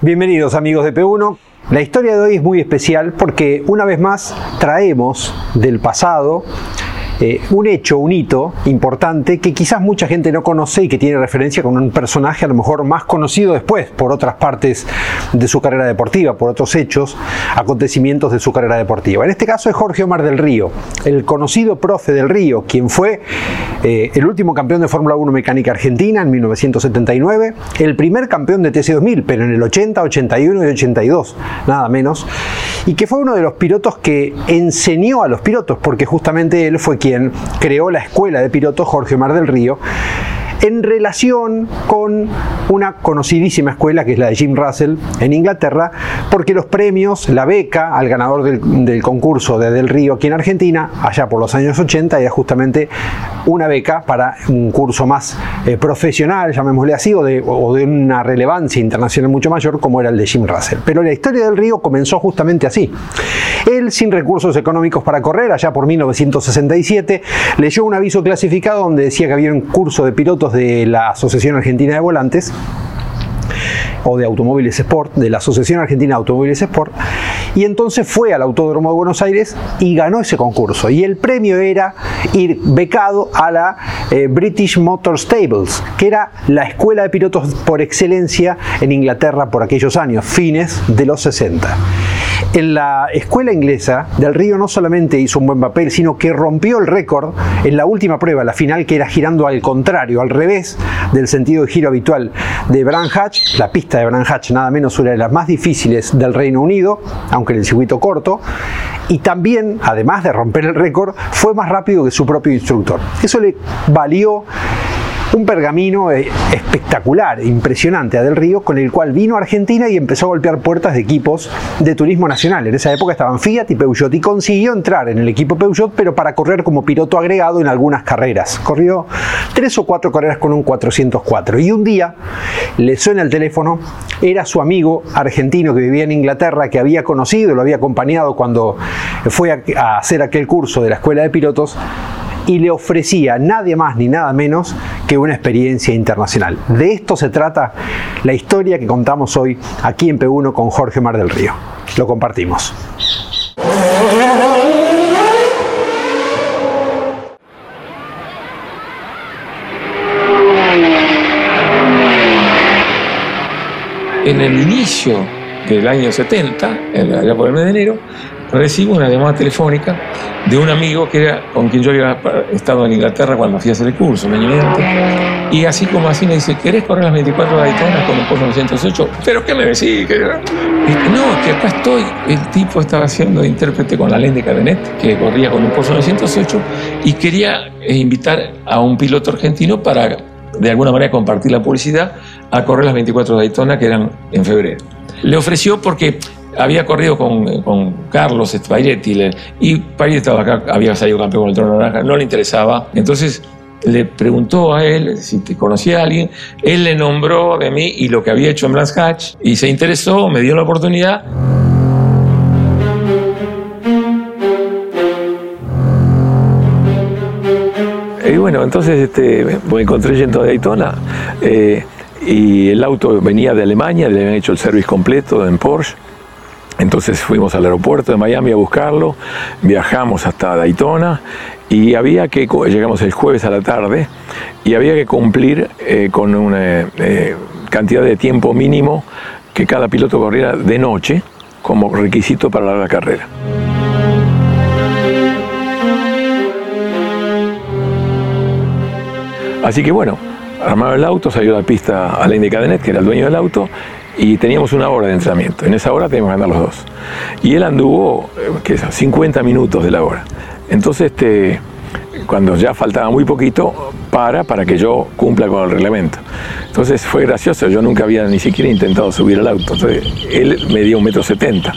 Bienvenidos amigos de P1. La historia de hoy es muy especial porque una vez más traemos del pasado eh, un hecho, un hito importante que quizás mucha gente no conoce y que tiene referencia con un personaje a lo mejor más conocido después por otras partes de su carrera deportiva, por otros hechos, acontecimientos de su carrera deportiva. En este caso es Jorge Omar del Río, el conocido profe del Río, quien fue eh, el último campeón de Fórmula 1 mecánica argentina en 1979, el primer campeón de TC2000, pero en el 80, 81 y 82, nada menos, y que fue uno de los pilotos que enseñó a los pilotos, porque justamente él fue quien creó la escuela de pilotos Jorge Mar del Río en relación con una conocidísima escuela que es la de Jim Russell en Inglaterra, porque los premios, la beca al ganador del, concurso de Del Río aquí en Argentina, allá por los años 80, era justamente una beca para un curso más eh, profesional, llamémosle así, o de, o de una relevancia internacional mucho mayor como era el de Jim Russell. Pero la historia del Río comenzó justamente así. Él, sin recursos económicos para correr, allá por 1967, leyó un aviso clasificado donde decía que había un curso de pilotos de la Asociación Argentina de Volantes o de Automóviles Sport, de la Asociación Argentina de Automóviles Sport, y entonces fue al Autódromo de Buenos Aires y ganó ese concurso. Y el premio era ir becado a la eh, British Motor Stables, que era la escuela de pilotos por excelencia en Inglaterra por aquellos años, fines de los 60. En la escuela inglesa, Del Río no solamente hizo un buen papel, sino que rompió el récord en la última prueba, la final, que era girando al contrario, al revés del sentido de giro habitual de Bran Hatch. La pista de Bran Hatch, nada menos, una de las más difíciles del Reino Unido, aunque en el circuito corto. Y también, además de romper el récord, fue más rápido que su propio instructor. Eso le valió un pergamino eh, espectacular, impresionante a Del Río, con el cual vino a Argentina y empezó a golpear puertas de equipos de turismo nacional. En esa época estaban Fiat y Peugeot y consiguió entrar en el equipo Peugeot, pero para correr como piloto agregado en algunas carreras. Corrió tres o cuatro carreras con un 404 y un día le suena el teléfono, era su amigo argentino que vivía en Inglaterra, que había conocido, lo había acompañado cuando fue a hacer aquel curso de la escuela de pilotos y le ofrecía nadie más ni nada menos que una experiencia internacional. De esto se trata la historia que contamos hoy aquí en P1 con Jorge Mar del Río. Lo compartimos. En el inicio del año 70, allá por el mes de enero, recibo una llamada telefónica de un amigo que era con quien yo había estado en Inglaterra cuando fui a hacer el curso, un año y Y así como así me dice, ¿querés correr las 24 Daytonas con un Porsche 908? ¿Pero qué me decís? no, que acá estoy. El tipo estaba haciendo de intérprete con la ley de Cadenet, que corría con un Porsche 908, y quería eh, invitar a un piloto argentino para, de alguna manera, compartir la publicidad a correr las 24 Daytona que eran en febrero. Le ofreció porque había corrido con, con Carlos Spaghetti y Spaghetti estaba acá, había salido campeón con el trono naranja, no le interesaba. Entonces le preguntó a él si te conocía a alguien, él le nombró de mí y lo que había hecho en Brands Hatch y se interesó, me dio la oportunidad. Y bueno, entonces este, me encontré yendo a Daytona eh, y el auto venía de Alemania, le habían hecho el service completo en Porsche entonces fuimos al aeropuerto de Miami a buscarlo, viajamos hasta Daytona y había que, llegamos el jueves a la tarde, y había que cumplir eh, con una eh, cantidad de tiempo mínimo que cada piloto corriera de noche como requisito para la carrera. Así que bueno, armaba el auto, salió a la pista Alain de Cadenet, que era el dueño del auto, y teníamos una hora de entrenamiento. En esa hora teníamos que andar los dos. Y él anduvo, eh, ¿qué es? 50 minutos de la hora. Entonces, este, cuando ya faltaba muy poquito, para para que yo cumpla con el reglamento. Entonces fue gracioso, yo nunca había ni siquiera intentado subir al auto. Entonces, él me dio un metro setenta.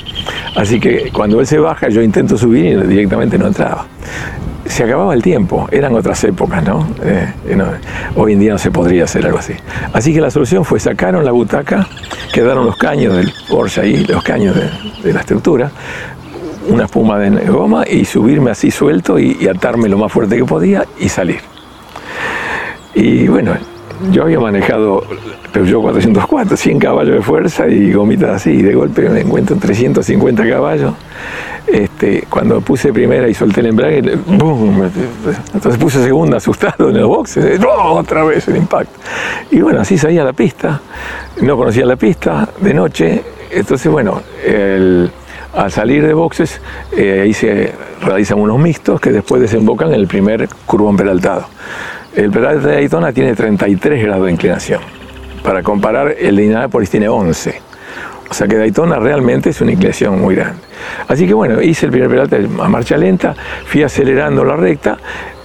Así que cuando él se baja, yo intento subir y directamente no entraba se acababa el tiempo, eran otras épocas, eh, ¿no? Hoy en día no se podría hacer algo así. Así que la solución fue sacaron la butaca, quedaron los caños del Porsche ahí, los caños de, la estructura, una espuma de goma y subirme así suelto y, atarme lo más fuerte que podía y salir. Y bueno, yo había manejado Peugeot 404, 100 caballos de fuerza y gomitas así, y de golpe me encuentro en 350 caballos este, cuando puse primera y solté el embrague, ¡boom! entonces puse segunda asustado en los boxes, otra vez el impacto. Y bueno, así salía la pista, no conocía la pista de noche, entonces bueno, al salir de boxes, eh, ahí se realizan unos mixtos que después desembocan en el primer curvón peraltado. El peralte de Daytona tiene 33 grados de inclinación. Para comparar, el de Indianapolis tiene 11. O sea que Daytona realmente es una inclinación muy grande. Así que bueno, hice el primer pedal a marcha lenta, fui acelerando la recta,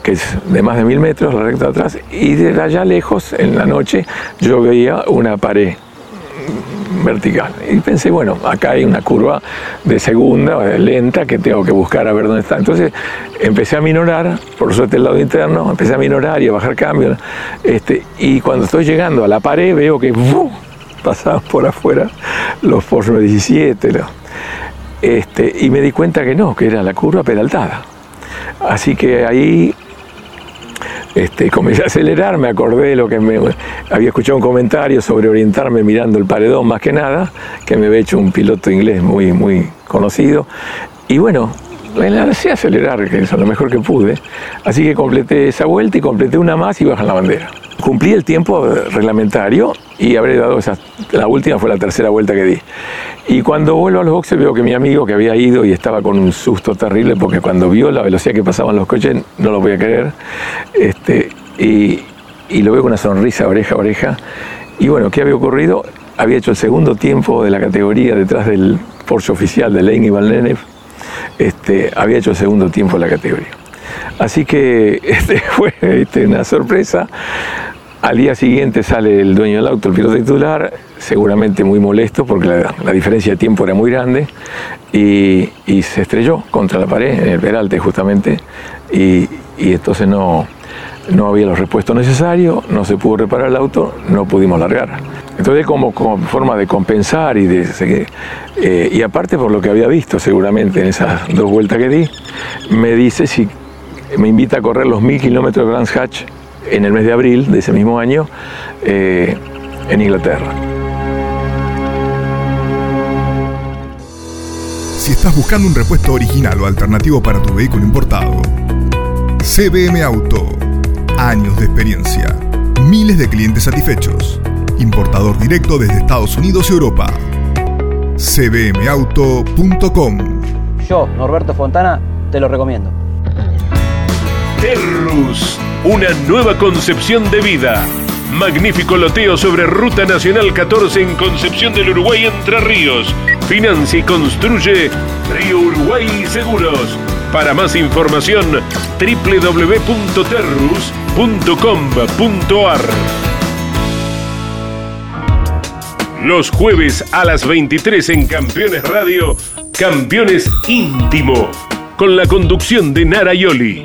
que es de más de mil metros, la recta de atrás, y de allá lejos, en la noche, yo veía una pared vertical. Y pensé, bueno, acá hay una curva de segunda, lenta, que tengo que buscar a ver dónde está. Entonces empecé a minorar, por suerte el lado interno, empecé a minorar y a bajar cambio. Este, y cuando estoy llegando a la pared veo que pasaban por afuera los Porsche 17. Este, y me di cuenta que no, que era la curva peraltada. Así que ahí este, comencé a acelerar, me acordé de lo que me había escuchado un comentario sobre orientarme mirando el paredón más que nada, que me había hecho un piloto inglés muy, muy conocido. Y bueno, me lancé a acelerar, que es lo mejor que pude. Así que completé esa vuelta y completé una más y bajan la bandera. Cumplí el tiempo reglamentario y habré dado esa, la última fue la tercera vuelta que di. Y cuando vuelvo a los boxes veo que mi amigo que había ido y estaba con un susto terrible porque cuando vio la velocidad que pasaban los coches no lo voy a creer. Este, y, lo veo con una sonrisa oreja a oreja. Y bueno, ¿qué había ocurrido? Había hecho el segundo tiempo de la categoría detrás del Porsche oficial de Lane Van Este, había hecho el segundo tiempo de la categoría. Así que este, fue este, una sorpresa. Al día siguiente sale el dueño del auto, el piloto titular, seguramente muy molesto porque la, diferencia de tiempo era muy grande y, se estrelló contra la pared en el peralte justamente y, entonces no, no había los repuestos necesarios, no se pudo reparar el auto, no pudimos largar. Entonces como, como forma de compensar y de eh, y aparte por lo que había visto seguramente en esas dos vueltas que di, me dice si me invita a correr los mil kilómetros de Brands Hatch en el mes de abril de ese mismo año eh, en Inglaterra. Si estás buscando un repuesto original o alternativo para tu vehículo importado, CBM Auto. Años de experiencia. Miles de clientes satisfechos. Importador directo desde Estados Unidos y Europa. cbmauto.com Yo, Norberto Fontana, te lo recomiendo. Terrus, una nueva concepción de vida. Magnífico loteo sobre Ruta Nacional 14 en Concepción del Uruguay Entre Ríos. Financia y construye Río Uruguay Seguros. Para más información, www.terrus.com.ar. Los jueves a las 23 en Campeones Radio, Campeones Íntimo, con la conducción de Nara Yoli.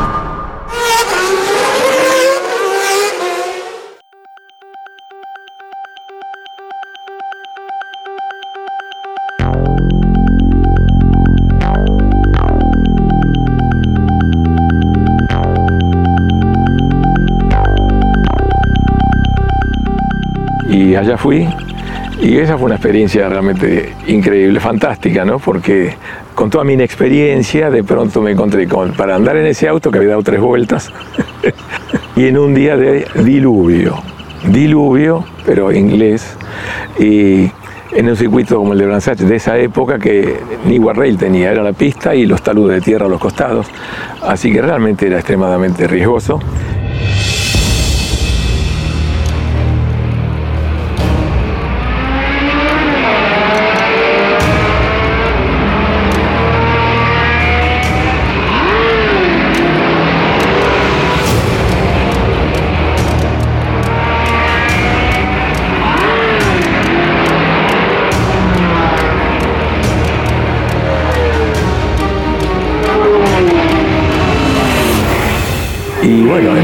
Y allá fui. Y esa fue una experiencia realmente increíble, fantástica, ¿no? Porque con toda mi inexperiencia, de pronto me encontré con, para andar en ese auto que había dado tres vueltas, y en un día de diluvio, diluvio, pero inglés, y en un circuito como el de Brandsatch de esa época que ni guardrail tenía, era la pista y los taludes de tierra a los costados, así que realmente era extremadamente riesgoso.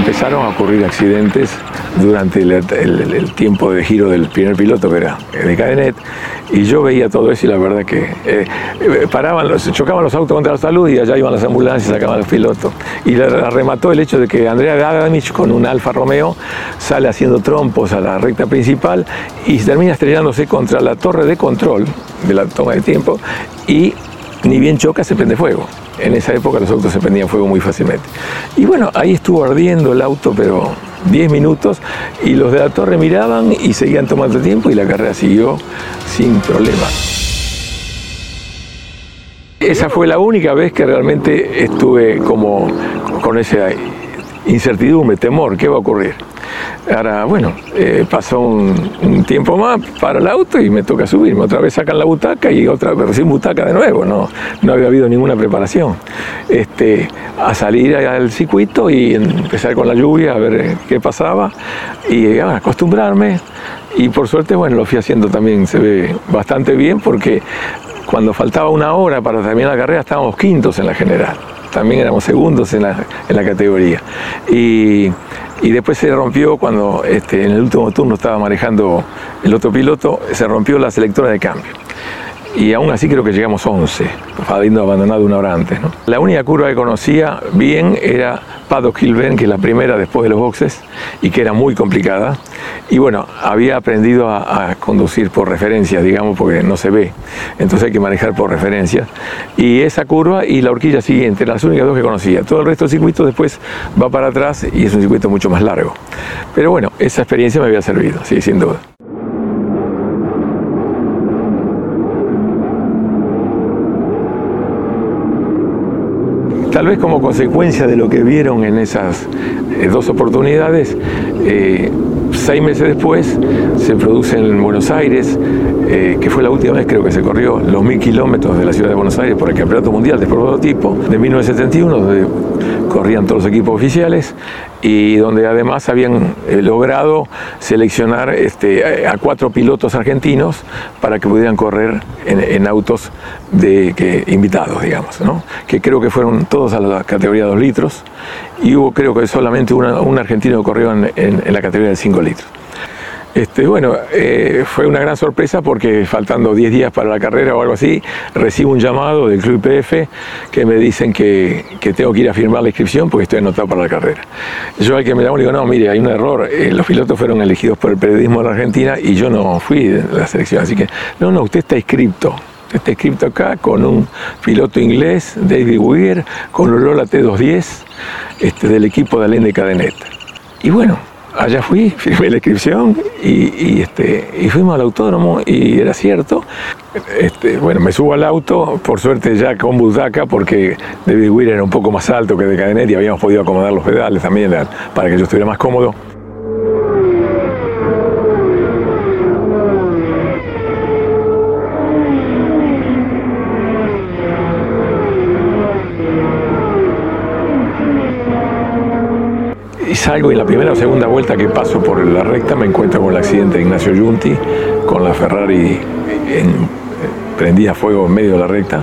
Empezaron a ocurrir accidentes durante el, tiempo de giro del primer piloto, que era de Cadenet, y yo veía todo eso y la verdad que eh, eh, paraban, los, chocaban los autos contra la salud y allá iban las ambulancias sacaban los pilotos. Y la, remató el hecho de que Andrea Adamich con un Alfa Romeo sale haciendo trompos a la recta principal y termina estrellándose contra la torre de control de la toma de tiempo y ni bien choca se prende fuego. En esa época los autos se prendían fuego muy fácilmente. Y bueno, ahí estuvo ardiendo el auto, pero 10 minutos, y los de la torre miraban y seguían tomando tiempo y la carrera siguió sin problema. Esa fue la única vez que realmente estuve como con esa incertidumbre, temor, ¿qué va a ocurrir? Ahora, bueno, eh, pasó un, tiempo más para el auto y me toca subirme. Otra vez sacan la butaca y otra vez sin butaca de nuevo. No, no había habido ninguna preparación. Este, a salir al circuito y empezar con la lluvia a ver eh, qué pasaba y ah, acostumbrarme. Y por suerte, bueno, lo fui haciendo también, se ve bastante bien porque cuando faltaba una hora para terminar la carrera estábamos quintos en la general. También éramos segundos en la, en la categoría. Y, y después se rompió cuando este, en el último turno estaba manejando el otro piloto, se rompió la selectora de cambio. Y aún así creo que llegamos 11, habiendo abandonado una hora antes. La única curva que conocía bien era Paddock Hill que es la primera después de los boxes, y que era muy complicada. Y bueno, había aprendido a, a conducir por referencia, digamos, porque no se ve. Entonces hay que manejar por referencia. Y esa curva y la horquilla siguiente, las únicas dos que conocía. Todo el resto del circuito después va para atrás y es un circuito mucho más largo. Pero bueno, esa experiencia me había servido, sí, sin duda. Tal vez como consecuencia de lo que vieron en esas eh, dos oportunidades, eh, seis meses después se produce en Buenos Aires, eh, que fue la última vez creo que se corrió los mil kilómetros de la ciudad de Buenos Aires por el Campeonato Mundial de prototipo de 1971, donde corrían todos los equipos oficiales y donde además habían eh, logrado seleccionar este, a cuatro pilotos argentinos para que pudieran correr en, autos de, invitados, digamos, que creo que fueron todos a la categoría 2 litros y hubo creo que solamente un argentino que corrió en la categoría de 5 litros. Este, bueno, eh, fue una gran sorpresa porque faltando 10 días para la carrera o algo así, recibo un llamado del Club IPF que me dicen que, tengo que ir a firmar la inscripción porque estoy anotado para la carrera. Yo al que me llamo le digo, no, mire, hay un error, eh, los pilotos fueron elegidos por el periodismo de la Argentina y yo no fui de la selección, así que, no, no, usted está inscripto. Está inscripto acá con un piloto inglés, David Weir, con Lola T210 este, del equipo de Alain de Cadenet. Y bueno, allá fui, firmé la inscripción y, y, este, y fuimos al autódromo y era cierto. Este, bueno, me subo al auto, por suerte ya con butaca, porque David Weir era un poco más alto que de Cadenet y habíamos podido acomodar los pedales también para que yo estuviera más cómodo. Salgo en la primera o segunda vuelta que paso por la recta me encuentro con el accidente de Ignacio Giunti, con la Ferrari en- prendida fuego en medio de la recta.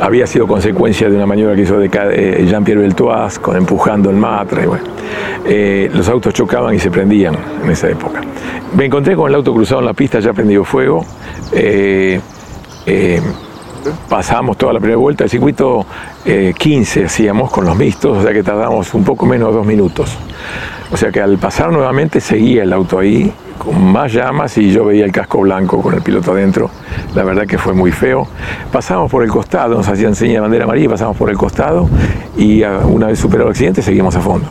Había sido consecuencia de una maniobra que hizo de eh, Jean-Pierre Beltoise, con empujando el Matra. y bueno. Eh, los autos chocaban y se prendían en esa época. Me encontré con el auto cruzado en la pista, ya prendido fuego. Eh, pasamos toda la primera vuelta, el circuito eh, 15 hacíamos con los mixtos, o sea que tardamos un poco menos de dos minutos. O sea que al pasar nuevamente seguía el auto ahí con más llamas y yo veía el casco blanco con el piloto adentro. La verdad que fue muy feo. Pasamos por el costado, nos hacían seña de bandera amarilla, pasamos por el costado y una vez superado el accidente seguimos a fondo.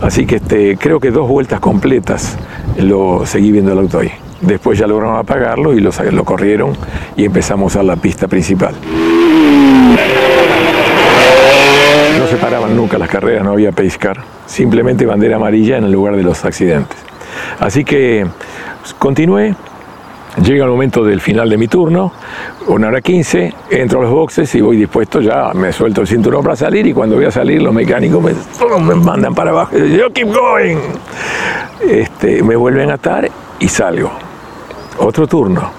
Así que este, creo que dos vueltas completas lo seguí viendo el auto ahí. Después ya lograron apagarlo y lo, corrieron y empezamos a la pista principal. No se paraban nunca las carreras, no había pace car, simplemente bandera amarilla en el lugar de los accidentes. Así que continué, Llega el momento del final de mi turno, una hora 15, entro a los boxes y voy dispuesto ya, me suelto el cinturón para salir y cuando voy a salir los mecánicos me, me mandan para abajo y yo keep going. Este, me vuelven a atar y salgo. Otro turno,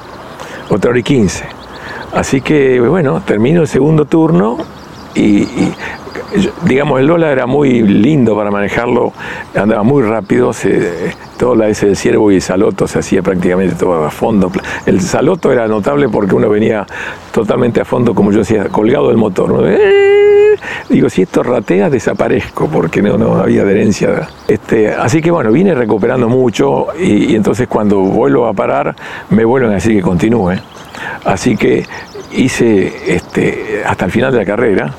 otra hora y 15. Así que bueno, termino el segundo turno y, digamos, el Lola era muy lindo para manejarlo, andaba muy rápido, se, todo la S del ciervo y el saloto se hacía prácticamente todo a fondo. El saloto era notable porque uno venía totalmente a fondo, como yo decía, colgado del motor. ¡Eh! Digo, si esto ratea, desaparezco, porque no, no había adherencia. Este, así que bueno, vine recuperando mucho y, y entonces cuando vuelvo a parar, me vuelven a decir que continúe. Así que hice este, hasta el final de la carrera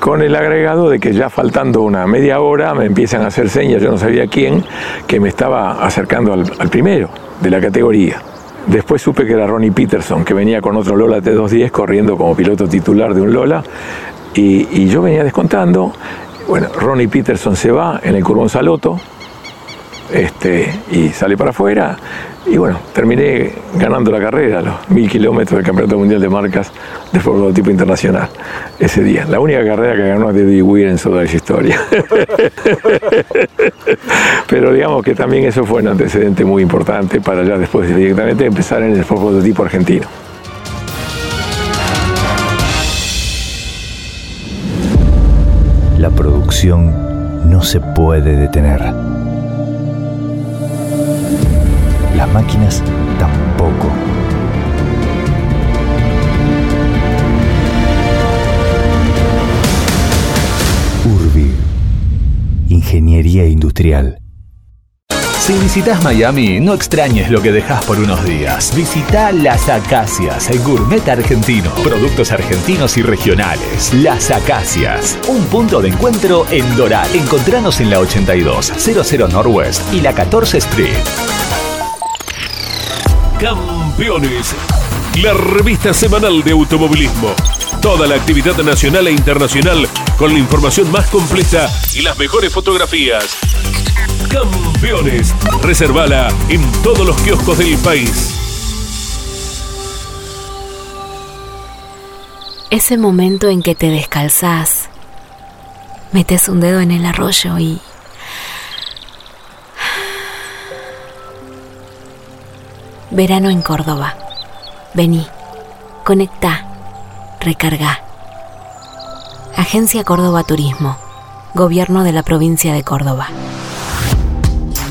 con el agregado de que ya faltando una media hora me empiezan a hacer señas, yo no sabía quién, que me estaba acercando al, primero de la categoría. Después supe que era Ronnie Peterson, que venía con otro Lola T210 corriendo como piloto titular de un Lola, y, yo venía descontando. Bueno, Ronnie Peterson se va en el Curbón Saloto, este, y sale para afuera. Y bueno, terminé ganando la carrera, los mil kilómetros del Campeonato Mundial de Marcas de prototipo internacional ese día. La única carrera que ganó David Weir en toda esa historia. Pero digamos que también eso fue un antecedente muy importante para ya después directamente empezar en el prototipo argentino. La producción no se puede detener las máquinas tampoco. Urbi, Ingeniería Industrial. Si visitas Miami, no extrañes lo que dejas por unos días. Visita Las Acacias, el gourmet argentino. Productos argentinos y regionales. Las Acacias, un punto de encuentro en Doral. Encontranos en la 82, 00 Northwest y la 14 Street. Campeones, la revista semanal de automovilismo. Toda la actividad nacional e internacional con la información más completa y las mejores fotografías. Campeones, reservala en todos los kioscos del país. Ese momento en que te descalzás, metes un dedo en el arroyo y Verano en Córdoba. Vení, conecta, recarga. Agencia Córdoba Turismo. Gobierno de la provincia de Córdoba.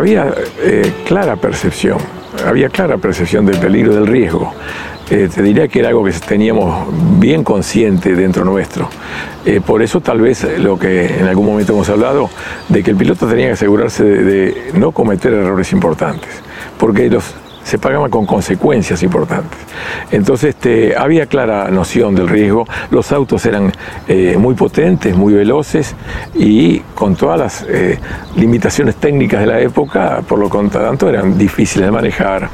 Había eh, clara percepción, había clara percepción del peligro del riesgo. Eh, te diría que era algo que teníamos bien consciente dentro nuestro. Eh, por eso tal vez lo que en algún momento hemos hablado, de que el piloto tenía que asegurarse de, no cometer errores importantes, porque los se pagaba con consecuencias importantes. Entonces este, había clara noción del riesgo, los autos eran eh, muy potentes, muy veloces y con todas las eh, limitaciones técnicas de la época, por lo tanto eran difíciles de manejar,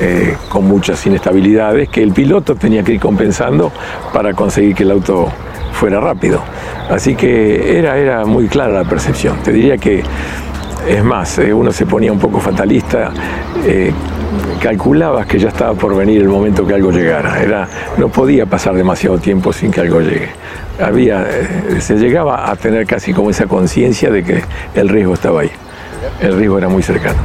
eh, con muchas inestabilidades que el piloto tenía que ir compensando para conseguir que el auto fuera rápido. Así que era, era muy clara la percepción. Te diría que es más, uno se ponía un poco fatalista, calculabas que ya estaba por venir el momento que algo llegara. Era, no podía pasar demasiado tiempo sin que algo llegue. Había, eh, se llegaba a tener casi como esa conciencia de que el riesgo estaba ahí. El riesgo era muy cercano.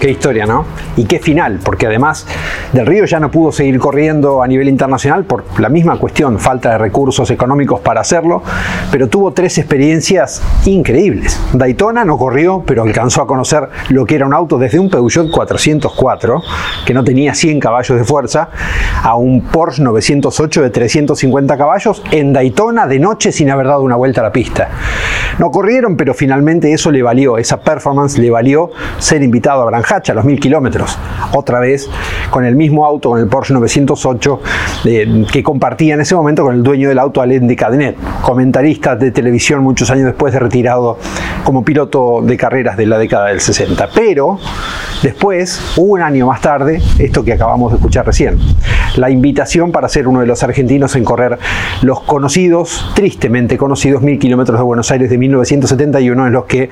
Qué historia, ¿no? Y qué final, porque además Del Río ya no pudo seguir corriendo a nivel internacional por la misma cuestión, falta de recursos económicos para hacerlo, pero tuvo tres experiencias increíbles. Daytona no corrió, pero alcanzó a conocer lo que era un auto desde un Peugeot 404, que no tenía 100 caballos de fuerza, a un Porsche 908 de 350 caballos en Daytona de noche sin haber dado una vuelta a la pista. No corrieron, pero finalmente eso le valió, esa performance le valió ser invitado a Branjacha a los mil kilómetros. Otra vez con el mismo auto, con el Porsche 908, eh, que compartía en ese momento con el dueño del auto, Alain de Cadenet, comentarista de televisión muchos años después de retirado como piloto de carreras de la década del 60. Pero después, un año más tarde, esto que acabamos de escuchar recién, la invitación para ser uno de los argentinos en correr los conocidos, tristemente conocidos, mil kilómetros de Buenos Aires de 1971, en los que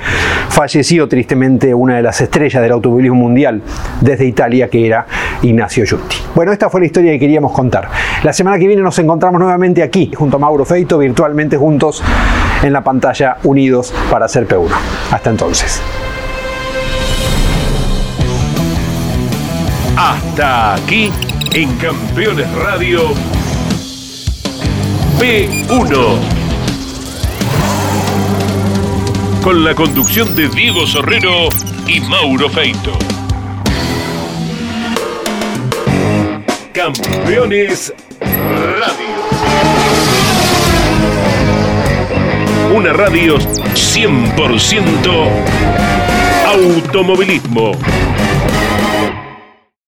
falleció tristemente una de las estrellas del automovilismo mundial desde Italia, que era Ignacio Giusti. Bueno, esta fue la historia que queríamos contar. La semana que viene nos encontramos nuevamente aquí, junto a Mauro Feito, virtualmente juntos en la pantalla, unidos para hacer P1. Hasta entonces. Hasta aquí en Campeones Radio P1. Con la conducción de Diego Sorrero y Mauro Feito. Campeones Radio. Una radio 100% automovilismo.